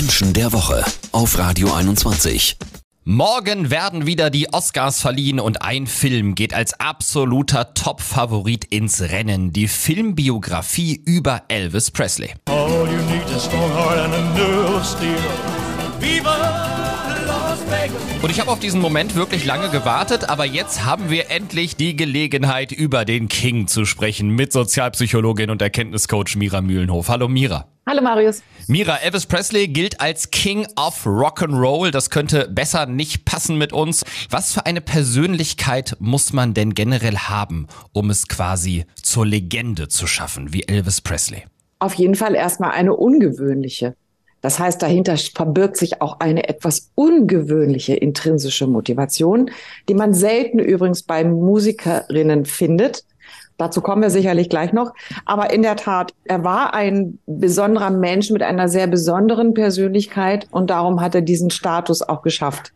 Menschen der Woche auf Radio 21. Morgen werden wieder die Oscars verliehen und ein Film geht als absoluter Top-Favorit ins Rennen. Die Filmbiografie über Elvis Presley. Und ich habe auf diesen Moment wirklich lange gewartet, aber jetzt haben wir endlich die Gelegenheit, über den King zu sprechen mit Sozialpsychologin und Erkenntniscoach Mira Mühlenhof. Hallo Mira. Hallo Marius. Mira, Elvis Presley gilt als King of Rock'n'Roll. Das könnte besser nicht passen mit uns. Was für eine Persönlichkeit muss man denn generell haben, um es quasi zur Legende zu schaffen, wie Elvis Presley? Auf jeden Fall erstmal eine ungewöhnliche. Das heißt, dahinter verbirgt sich auch eine etwas ungewöhnliche intrinsische Motivation, die man selten übrigens bei Musikerinnen findet. Dazu kommen wir sicherlich gleich noch. Aber in der Tat, er war ein besonderer Mensch mit einer sehr besonderen Persönlichkeit und darum hat er diesen Status auch geschafft.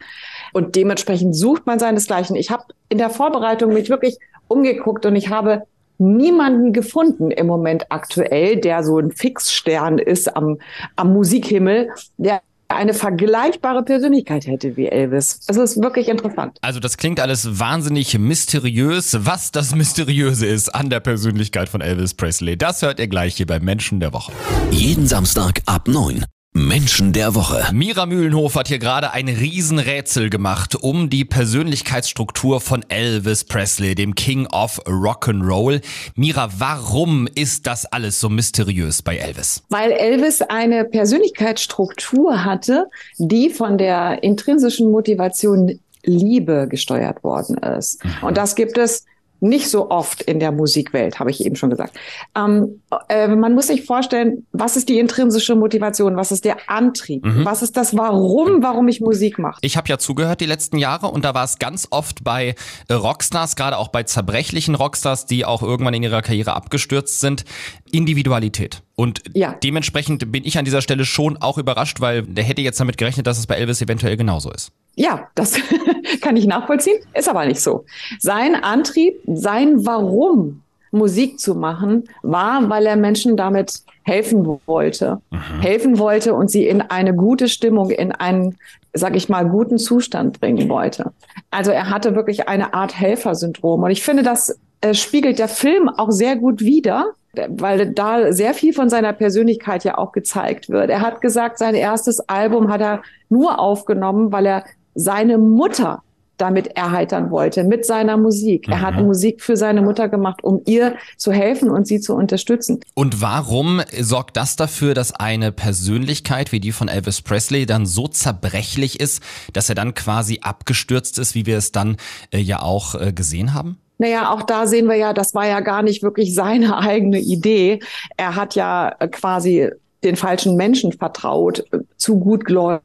Und dementsprechend sucht man seinesgleichen. Ich habe in der Vorbereitung mich wirklich umgeguckt und ich habe niemanden gefunden im Moment aktuell, der so ein Fixstern ist am, am Musikhimmel, der eine vergleichbare Persönlichkeit hätte wie Elvis. Es ist wirklich interessant. Also das klingt alles wahnsinnig mysteriös. Was das Mysteriöse ist an der Persönlichkeit von Elvis Presley, das hört ihr gleich hier beim Menschen der Woche. Jeden Samstag ab 9. Menschen der Woche. Mira Mühlenhof hat hier gerade ein Riesenrätsel gemacht um die Persönlichkeitsstruktur von Elvis Presley, dem King of Rock'n'Roll. Mira, warum ist das alles so mysteriös bei Elvis? Weil Elvis eine Persönlichkeitsstruktur hatte, die von der intrinsischen Motivation Liebe gesteuert worden ist. Und das gibt es nicht so oft in der Musikwelt, habe ich eben schon gesagt. Ähm, äh, man muss sich vorstellen, was ist die intrinsische Motivation, was ist der Antrieb, Mhm. was ist das Warum, warum ich Musik mache. Ich habe ja zugehört die letzten Jahre und da war es ganz oft bei äh, Rockstars, gerade auch bei zerbrechlichen Rockstars, die auch irgendwann in ihrer Karriere abgestürzt sind, Individualität. Und Ja. dementsprechend bin ich an dieser Stelle schon auch überrascht, weil der hätte jetzt damit gerechnet, dass es bei Elvis eventuell genauso ist. Ja, das kann ich nachvollziehen, ist aber nicht so. Sein Antrieb, sein Warum, Musik zu machen, war, weil er Menschen damit helfen wollte. Helfen wollte und sie in eine gute Stimmung, in einen, sag ich mal, guten Zustand bringen wollte. Also er hatte wirklich eine Art Helfersyndrom. Und ich finde, das äh, spiegelt der Film auch sehr gut wider weil da sehr viel von seiner Persönlichkeit ja auch gezeigt wird. Er hat gesagt, sein erstes Album hat er nur aufgenommen, weil er seine Mutter damit erheitern wollte, mit seiner Musik. Er hat Musik für seine Mutter gemacht, um ihr zu helfen und sie zu unterstützen. Und warum sorgt das dafür, dass eine Persönlichkeit wie die von Elvis Presley dann so zerbrechlich ist, dass er dann quasi abgestürzt ist, wie wir es dann äh, ja auch äh, gesehen haben? Naja, auch da sehen wir ja, das war ja gar nicht wirklich seine eigene Idee. Er hat ja quasi den falschen Menschen vertraut, äh, zu gutgläubig,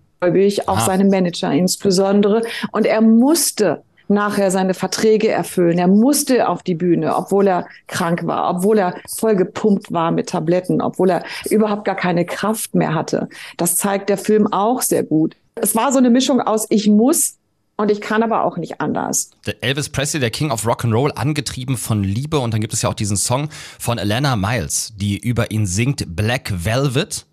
auch Ah. seinem Manager insbesondere. Und er musste nachher seine Verträge erfüllen. Er musste auf die Bühne, obwohl er krank war, obwohl er voll gepumpt war mit Tabletten, obwohl er überhaupt gar keine Kraft mehr hatte. Das zeigt der Film auch sehr gut. Es war so eine Mischung aus ich muss und ich kann aber auch nicht anders. Der Elvis Presley, der King of Rock'n'Roll, angetrieben von Liebe. Und dann gibt es ja auch diesen Song von Alana Miles, die über ihn singt Black Velvet.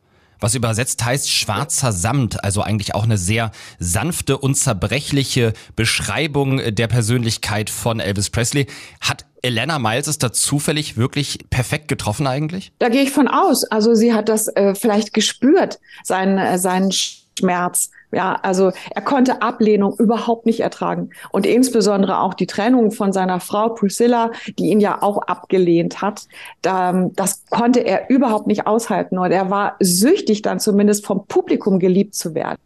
Was übersetzt heißt schwarzer Samt, also eigentlich auch eine sehr sanfte und zerbrechliche Beschreibung der Persönlichkeit von Elvis Presley. Hat Alana Miles es da zufällig wirklich perfekt getroffen eigentlich? Da gehe ich von aus. Also sie hat das äh, vielleicht gespürt, seinen, äh, seinen Schmerz. Ja, also er konnte Ablehnung überhaupt nicht ertragen. Und insbesondere auch die Trennung von seiner Frau Priscilla, die ihn ja auch abgelehnt hat. Da, das konnte er überhaupt nicht aushalten. Und er war süchtig, dann zumindest vom Publikum geliebt zu werden.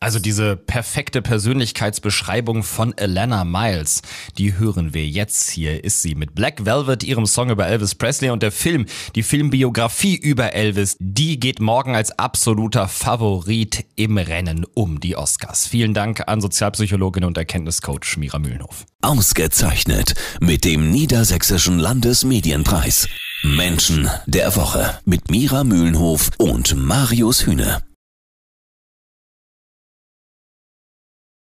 Also diese perfekte Persönlichkeitsbeschreibung von Alana Miles, die hören wir jetzt. Hier ist sie mit Black Velvet, ihrem Song über Elvis Presley und der Film, die Filmbiografie über Elvis, die geht morgen als absoluter Favorit im Rennen um die Oscars. Vielen Dank an Sozialpsychologin und Erkenntniscoach Mira Mühlenhof. Ausgezeichnet mit dem Niedersächsischen Landesmedienpreis. Menschen der Woche mit Mira Mühlenhof und Marius Hühne.